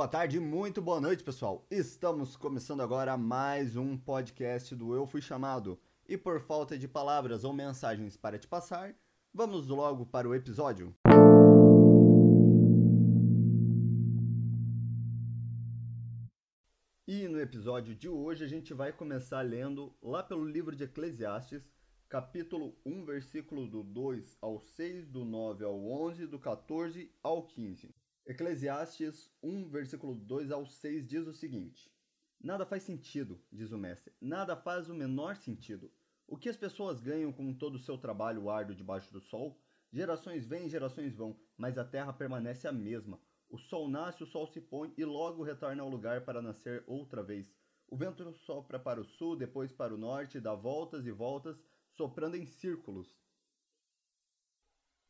Boa tarde, muito boa noite, pessoal. Estamos começando agora mais um podcast do Eu Fui Chamado. E por falta de palavras ou mensagens para te passar, vamos logo para o episódio. E no episódio de hoje a gente vai começar lendo lá pelo livro de Eclesiastes, capítulo 1, versículo do 2 ao 6, do 9 ao 11, do 14 ao 15. Eclesiastes 1, versículo 2 ao 6 diz o seguinte: Nada faz sentido, diz o mestre, nada faz o menor sentido. O que as pessoas ganham com todo o seu trabalho árduo debaixo do sol? Gerações vêm, gerações vão, mas a terra permanece a mesma. O sol nasce, o sol se põe e logo retorna ao lugar para nascer outra vez. O vento sopra para o sul, depois para o norte, dá voltas e voltas, soprando em círculos.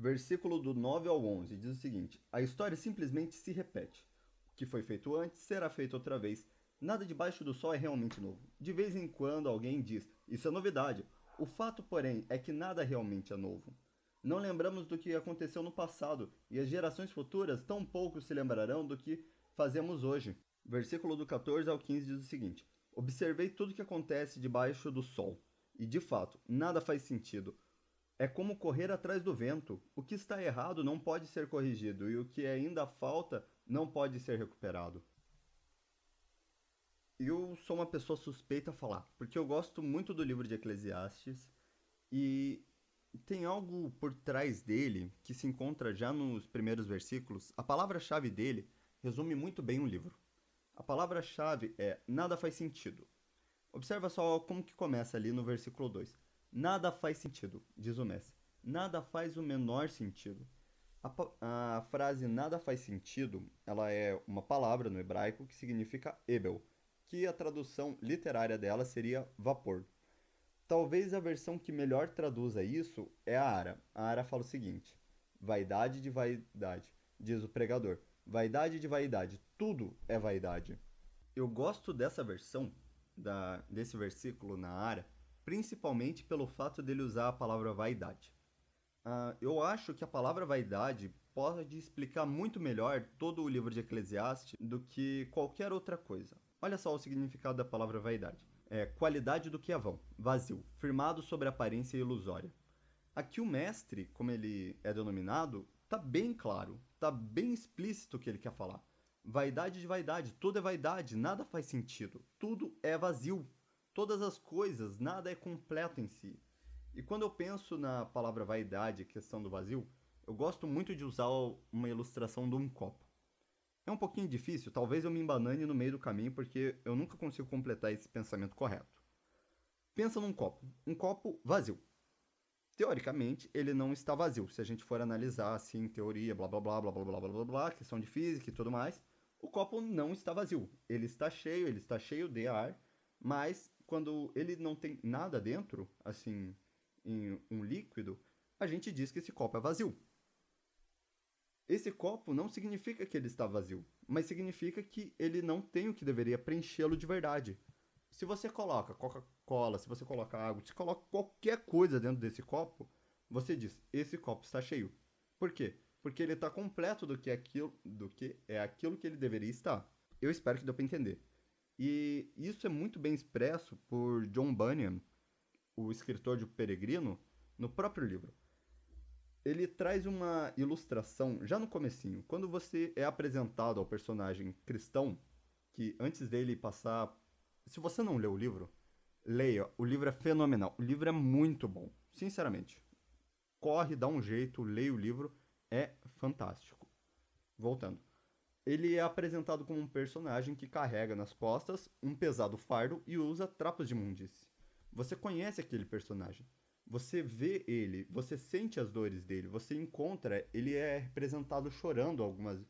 Versículo do 9 ao 11 diz o seguinte: A história simplesmente se repete. O que foi feito antes será feito outra vez. Nada debaixo do sol é realmente novo. De vez em quando alguém diz: Isso é novidade. O fato, porém, é que nada realmente é novo. Não lembramos do que aconteceu no passado, e as gerações futuras tão pouco se lembrarão do que fazemos hoje. Versículo do 14 ao 15 diz o seguinte: Observei tudo o que acontece debaixo do sol, e de fato, nada faz sentido. É como correr atrás do vento. O que está errado não pode ser corrigido, e o que ainda falta não pode ser recuperado. Eu sou uma pessoa suspeita a falar, porque eu gosto muito do livro de Eclesiastes e tem algo por trás dele que se encontra já nos primeiros versículos. A palavra-chave dele resume muito bem o livro. A palavra-chave é nada faz sentido. Observa só como que começa ali no versículo 2. Nada faz sentido, diz o mestre. Nada faz o menor sentido. A, a, frase nada faz sentido, ela é uma palavra no hebraico que significa ebel, que a tradução literária dela seria vapor. Talvez a versão que melhor traduza isso é a Ara. A Ara fala o seguinte: vaidade de vaidade, diz o pregador. Vaidade de vaidade, tudo é vaidade. Eu gosto dessa versão, da, desse versículo na Ara, principalmente pelo fato dele usar a palavra vaidade. Uh, eu acho que a palavra vaidade pode explicar muito melhor todo o livro de Eclesiastes do que qualquer outra coisa. Olha só o significado da palavra vaidade. É qualidade do que é vão, vazio, firmado sobre aparência ilusória. Aqui o mestre, como ele é denominado, tá bem claro, tá bem explícito o que ele quer falar. Vaidade de vaidade, tudo é vaidade, nada faz sentido, tudo é vazio, todas as coisas, nada é completo em si. E quando eu penso na palavra vaidade, questão do vazio, eu gosto muito de usar uma ilustração de um copo. É um pouquinho difícil, talvez eu me embanane no meio do caminho porque eu nunca consigo completar esse pensamento correto. Pensa num copo, um copo vazio. Teoricamente, ele não está vazio. Se a gente for analisar assim, teoria, blá blá blá blá blá blá blá blá blá, questão de física e tudo mais, o copo não está vazio. Ele está cheio, ele está cheio de ar, mas quando ele não tem nada dentro, assim, em um líquido, a gente diz que esse copo é vazio. Esse copo não significa que ele está vazio, mas significa que ele não tem o que deveria preenchê-lo de verdade. Se você coloca Coca-Cola, se você coloca água, se coloca qualquer coisa dentro desse copo, você diz: esse copo está cheio. Por quê? Porque ele está completo do que, é aquilo, do que é aquilo que ele deveria estar. Eu espero que dê para entender. E isso é muito bem expresso por John Bunyan, o escritor de O Peregrino, no próprio livro. Ele traz uma ilustração já no comecinho, quando você é apresentado ao personagem cristão, que antes dele passar, se você não leu o livro, leia, o livro é fenomenal, o livro é muito bom, sinceramente. Corre, dá um jeito, leia o livro, é fantástico. Voltando ele é apresentado como um personagem que carrega nas costas um pesado fardo e usa trapos de mundice. Você conhece aquele personagem. Você vê ele, você sente as dores dele, você encontra, ele é representado chorando algumas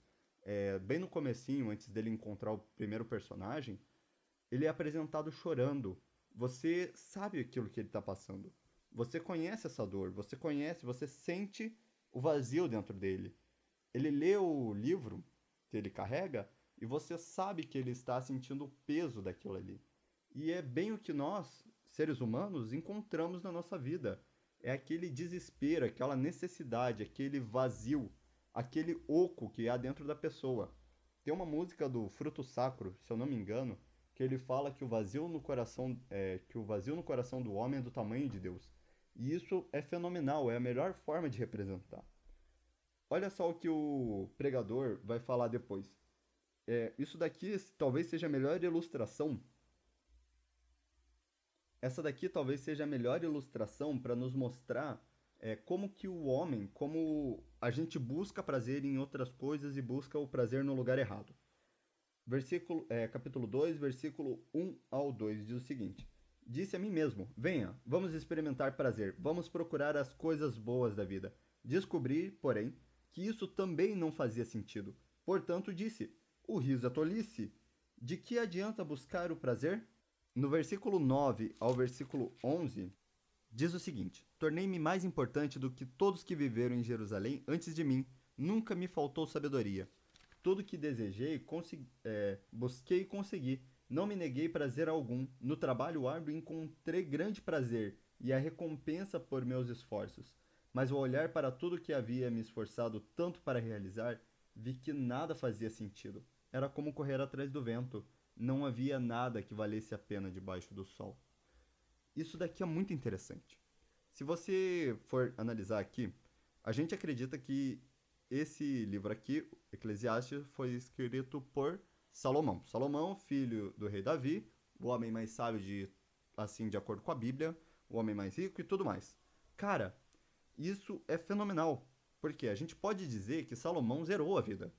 é, bem no comecinho, antes dele encontrar o primeiro personagem, ele é apresentado chorando. Você sabe aquilo que ele está passando. Você conhece essa dor, você conhece, você sente o vazio dentro dele. Ele lê o livro que ele carrega e você sabe que ele está sentindo o peso daquilo ali. E é bem o que nós, seres humanos, encontramos na nossa vida. É aquele desespero, aquela necessidade, aquele vazio, aquele oco que há dentro da pessoa. Tem uma música do Fruto Sacro, se eu não me engano, que ele fala que o vazio no coração, é, que o vazio no coração do homem é do tamanho de Deus. E isso é fenomenal, é a melhor forma de representar. Olha só o que o pregador vai falar depois. É, isso daqui talvez seja a melhor ilustração. Essa daqui talvez seja a melhor ilustração para nos mostrar é, como que o homem, como a gente busca prazer em outras coisas e busca o prazer no lugar errado. Versículo, é, capítulo 2, versículo 1 ao 2 diz o seguinte: Disse a mim mesmo: Venha, vamos experimentar prazer, vamos procurar as coisas boas da vida. Descobri, porém, que isso também não fazia sentido. Portanto, disse: O riso é tolice. De que adianta buscar o prazer? No versículo 9 ao versículo 11, diz o seguinte: Tornei-me mais importante do que todos que viveram em Jerusalém antes de mim. Nunca me faltou sabedoria. Tudo que desejei, é, busquei e consegui. Não me neguei prazer algum. No trabalho árduo encontrei grande prazer e a recompensa por meus esforços. Mas ao olhar para tudo que havia me esforçado tanto para realizar, vi que nada fazia sentido. Era como correr atrás do vento. Não havia nada que valesse a pena debaixo do sol. Isso daqui é muito interessante. Se você for analisar aqui, a gente acredita que esse livro aqui, Eclesiastes, foi escrito por Salomão. Salomão, filho do rei Davi, o homem mais sábio de assim de acordo com a Bíblia, o homem mais rico e tudo mais. Cara, isso é fenomenal, porque a gente pode dizer que Salomão zerou a vida.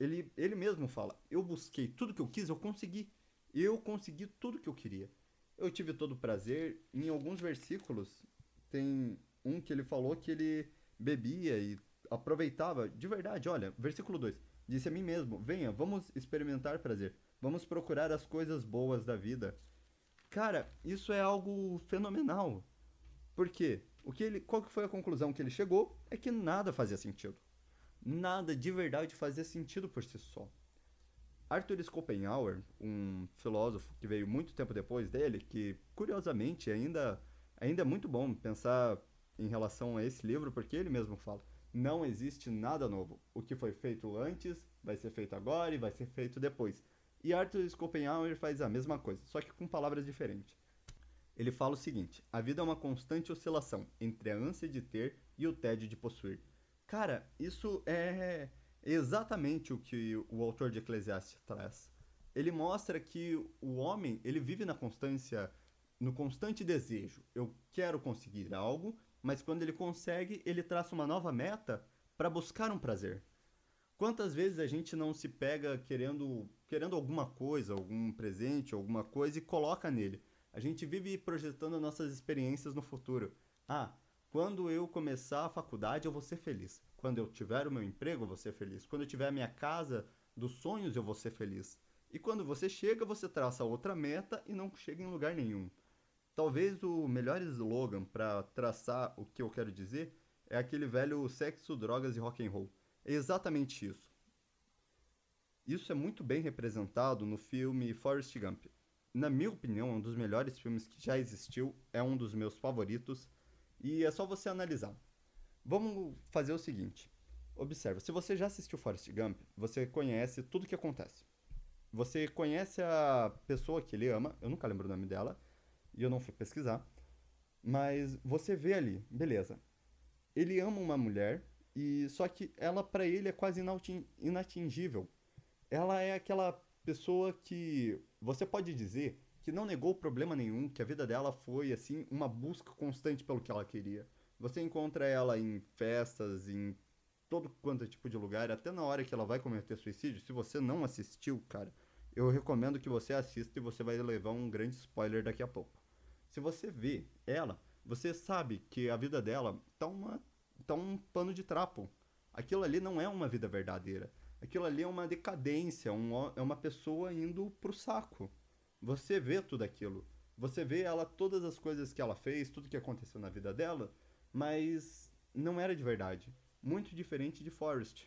Ele, ele mesmo fala: Eu busquei tudo que eu quis, eu consegui. Eu consegui tudo que eu queria. Eu tive todo o prazer. Em alguns versículos, tem um que ele falou que ele bebia e aproveitava de verdade. Olha, versículo 2: Disse a mim mesmo: Venha, vamos experimentar prazer. Vamos procurar as coisas boas da vida. Cara, isso é algo fenomenal. Por quê? O que ele, qual que foi a conclusão que ele chegou? É que nada fazia sentido. Nada de verdade fazia sentido por si só. Arthur Schopenhauer, um filósofo que veio muito tempo depois dele, que curiosamente ainda, ainda é muito bom pensar em relação a esse livro, porque ele mesmo fala: não existe nada novo. O que foi feito antes vai ser feito agora e vai ser feito depois. E Arthur Schopenhauer faz a mesma coisa, só que com palavras diferentes. Ele fala o seguinte: a vida é uma constante oscilação entre a ânsia de ter e o tédio de possuir. Cara, isso é exatamente o que o autor de Eclesiastes traz. Ele mostra que o homem, ele vive na constância, no constante desejo. Eu quero conseguir algo, mas quando ele consegue, ele traça uma nova meta para buscar um prazer. Quantas vezes a gente não se pega querendo, querendo alguma coisa, algum presente, alguma coisa e coloca nele? A gente vive projetando nossas experiências no futuro. Ah, quando eu começar a faculdade eu vou ser feliz. Quando eu tiver o meu emprego eu vou ser feliz. Quando eu tiver a minha casa dos sonhos eu vou ser feliz. E quando você chega, você traça outra meta e não chega em lugar nenhum. Talvez o melhor slogan para traçar o que eu quero dizer é aquele velho sexo, drogas e rock and roll. É exatamente isso. Isso é muito bem representado no filme Forrest Gump. Na minha opinião, é um dos melhores filmes que já existiu, é um dos meus favoritos, e é só você analisar. Vamos fazer o seguinte. Observa, se você já assistiu Forrest Gump, você conhece tudo o que acontece. Você conhece a pessoa que ele ama, eu nunca lembro o nome dela, e eu não fui pesquisar. Mas você vê ali, beleza. Ele ama uma mulher e só que ela para ele é quase inatingível. Ela é aquela pessoa que você pode dizer que não negou problema nenhum, que a vida dela foi assim uma busca constante pelo que ela queria. Você encontra ela em festas, em todo quanto é tipo de lugar, até na hora que ela vai cometer suicídio. Se você não assistiu, cara, eu recomendo que você assista e você vai levar um grande spoiler daqui a pouco. Se você vê ela, você sabe que a vida dela tá, uma, tá um pano de trapo. Aquilo ali não é uma vida verdadeira. Aquilo ali é uma decadência, um, é uma pessoa indo pro saco. Você vê tudo aquilo. Você vê ela, todas as coisas que ela fez, tudo que aconteceu na vida dela, mas não era de verdade. Muito diferente de Forrest.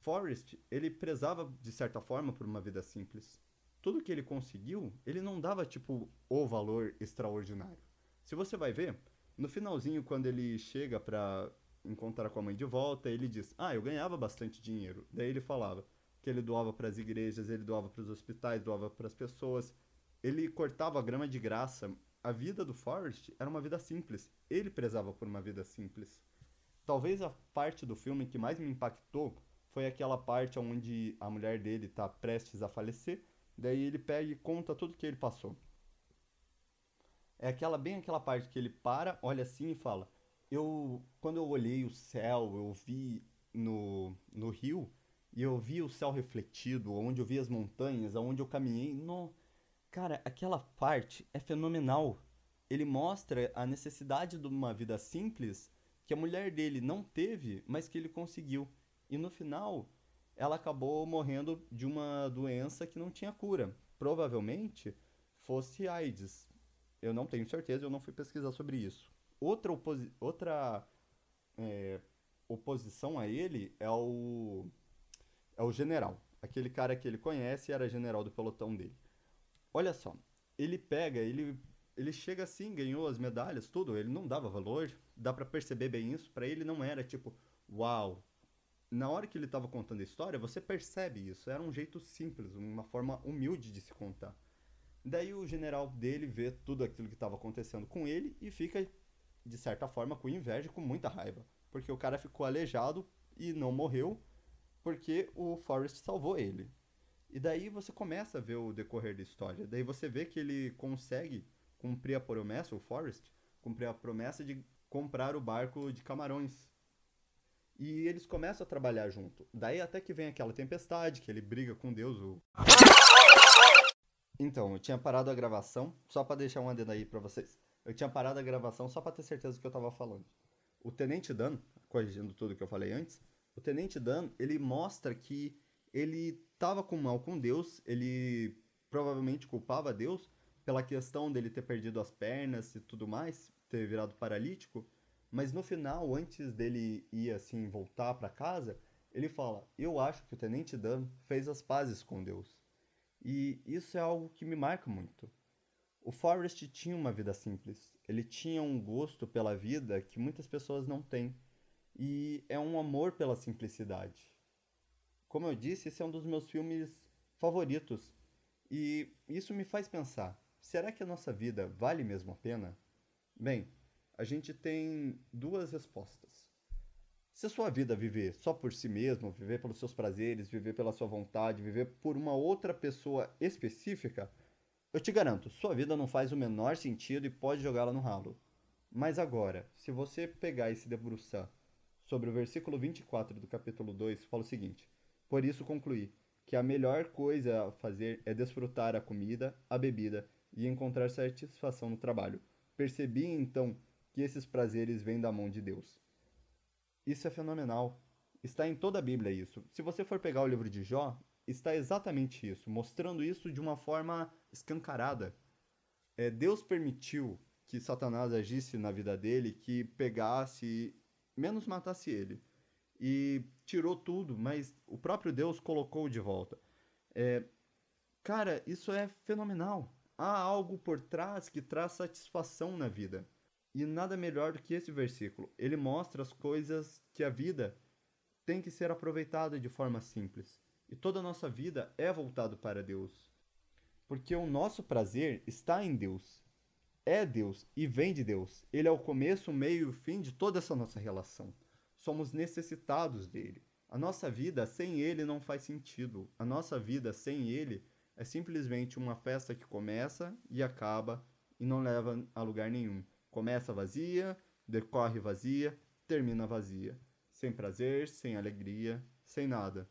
Forrest, ele prezava de certa forma por uma vida simples tudo que ele conseguiu, ele não dava tipo o valor extraordinário. Se você vai ver, no finalzinho quando ele chega pra encontrar com a mãe de volta, ele diz: "Ah, eu ganhava bastante dinheiro". Daí ele falava: que ele doava para as igrejas, ele doava para os hospitais, doava para as pessoas. Ele cortava a grama de graça. A vida do Forrest era uma vida simples. Ele prezava por uma vida simples. Talvez a parte do filme que mais me impactou foi aquela parte onde a mulher dele está prestes a falecer. Daí ele pega e conta tudo que ele passou. É aquela bem aquela parte que ele para, olha assim e fala: "Eu quando eu olhei o céu, eu vi no no rio, e eu vi o céu refletido, onde eu vi as montanhas, aonde eu caminhei. No... Cara, aquela parte é fenomenal. Ele mostra a necessidade de uma vida simples que a mulher dele não teve, mas que ele conseguiu. E no final, ela acabou morrendo de uma doença que não tinha cura. Provavelmente fosse AIDS. Eu não tenho certeza, eu não fui pesquisar sobre isso. Outra, oposi outra é, oposição a ele é o é o general. Aquele cara que ele conhece era general do pelotão dele. Olha só, ele pega, ele, ele chega assim, ganhou as medalhas, tudo, ele não dava valor, dá para perceber bem isso, para ele não era tipo, uau. Na hora que ele tava contando a história, você percebe isso, era um jeito simples, uma forma humilde de se contar. Daí o general dele vê tudo aquilo que estava acontecendo com ele e fica, de certa forma, com inveja e com muita raiva. Porque o cara ficou aleijado e não morreu, porque o Forrest salvou ele. E daí você começa a ver o decorrer da história. Daí você vê que ele consegue cumprir a promessa, o Forrest, cumprir a promessa de comprar o barco de camarões. E eles começam a trabalhar junto. Daí até que vem aquela tempestade, que ele briga com Deus. O... Então, eu tinha parado a gravação, só para deixar um adendo aí para vocês. Eu tinha parado a gravação só para ter certeza do que eu tava falando. O Tenente Dan, corrigindo tudo que eu falei antes, o Tenente Dan, ele mostra que ele estava com mal com Deus, ele provavelmente culpava Deus pela questão dele ter perdido as pernas e tudo mais, ter virado paralítico, mas no final, antes dele ir assim voltar para casa, ele fala: "Eu acho que o Tenente Dan fez as pazes com Deus". E isso é algo que me marca muito. O Forrest tinha uma vida simples. Ele tinha um gosto pela vida que muitas pessoas não têm e é um amor pela simplicidade. Como eu disse, esse é um dos meus filmes favoritos e isso me faz pensar: será que a nossa vida vale mesmo a pena? Bem, a gente tem duas respostas. Se a sua vida viver só por si mesmo, viver pelos seus prazeres, viver pela sua vontade, viver por uma outra pessoa específica, eu te garanto, sua vida não faz o menor sentido e pode jogá-la no ralo. Mas agora, se você pegar e se debruçar sobre o versículo 24 do capítulo 2, fala o seguinte: Por isso concluí que a melhor coisa a fazer é desfrutar a comida, a bebida e encontrar satisfação no trabalho. Percebi então que esses prazeres vêm da mão de Deus. Isso é fenomenal. Está em toda a Bíblia isso. Se você for pegar o livro de Jó, está exatamente isso, mostrando isso de uma forma escancarada. É, Deus permitiu que Satanás agisse na vida dele, que pegasse menos matasse ele. E tirou tudo, mas o próprio Deus colocou de volta. É, cara, isso é fenomenal. Há algo por trás que traz satisfação na vida. E nada melhor do que esse versículo. Ele mostra as coisas que a vida tem que ser aproveitada de forma simples. E toda a nossa vida é voltado para Deus. Porque o nosso prazer está em Deus é Deus e vem de Deus. Ele é o começo, o meio e o fim de toda essa nossa relação. Somos necessitados dele. A nossa vida sem ele não faz sentido. A nossa vida sem ele é simplesmente uma festa que começa e acaba e não leva a lugar nenhum. Começa vazia, decorre vazia, termina vazia. Sem prazer, sem alegria, sem nada.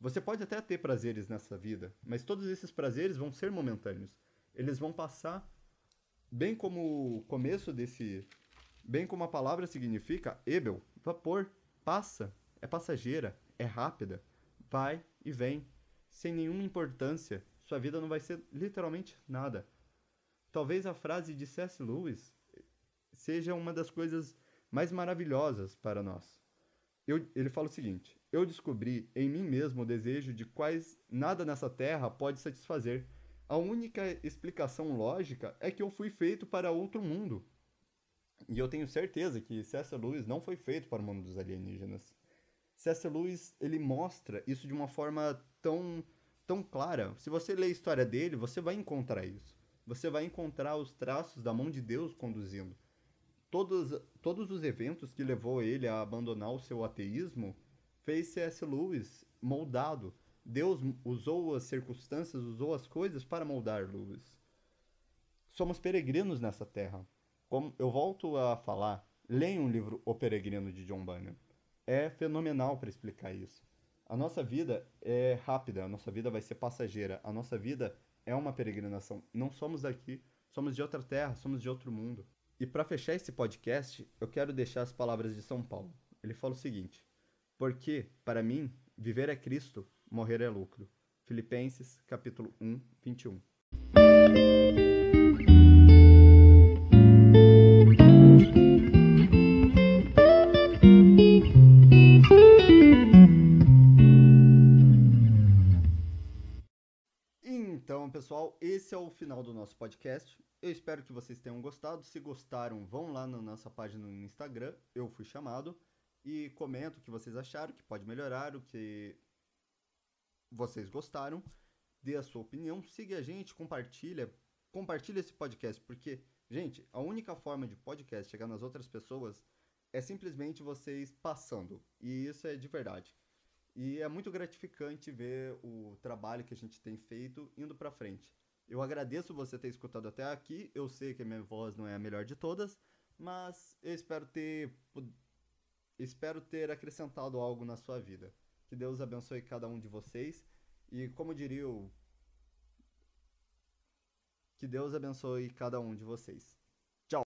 Você pode até ter prazeres nessa vida, mas todos esses prazeres vão ser momentâneos. Eles vão passar bem como o começo desse. Bem como a palavra significa, Ebel, vapor, passa, é passageira, é rápida, vai e vem, sem nenhuma importância, sua vida não vai ser literalmente nada. Talvez a frase de C.S. Lewis seja uma das coisas mais maravilhosas para nós. Eu, ele fala o seguinte: Eu descobri em mim mesmo o desejo de quais nada nessa terra pode satisfazer a única explicação lógica é que eu fui feito para outro mundo. E eu tenho certeza que C.S. Lewis não foi feito para o mundo dos alienígenas. C.S. Lewis, ele mostra isso de uma forma tão, tão clara. Se você ler a história dele, você vai encontrar isso. Você vai encontrar os traços da mão de Deus conduzindo. Todos, todos os eventos que levou ele a abandonar o seu ateísmo fez C.S. Lewis moldado. Deus usou as circunstâncias, usou as coisas para moldar Lewis. Somos peregrinos nessa terra. Como eu volto a falar, leiam o livro O Peregrino de John Bunyan. É fenomenal para explicar isso. A nossa vida é rápida, a nossa vida vai ser passageira, a nossa vida é uma peregrinação. Não somos daqui, somos de outra terra, somos de outro mundo. E para fechar esse podcast, eu quero deixar as palavras de São Paulo. Ele fala o seguinte: Porque, para mim, viver é Cristo, morrer é lucro. Filipenses, capítulo 1, 21. Então, pessoal, esse é o final do nosso podcast. Eu espero que vocês tenham gostado. Se gostaram, vão lá na nossa página no Instagram, eu fui chamado, e comenta o que vocês acharam, que pode melhorar, o que vocês gostaram, dê a sua opinião, siga a gente, compartilha, compartilha esse podcast, porque, gente, a única forma de podcast chegar nas outras pessoas é simplesmente vocês passando, e isso é de verdade. E é muito gratificante ver o trabalho que a gente tem feito indo para frente. Eu agradeço você ter escutado até aqui. Eu sei que a minha voz não é a melhor de todas, mas eu espero ter espero ter acrescentado algo na sua vida. Que Deus abençoe cada um de vocês e como diria o que Deus abençoe cada um de vocês.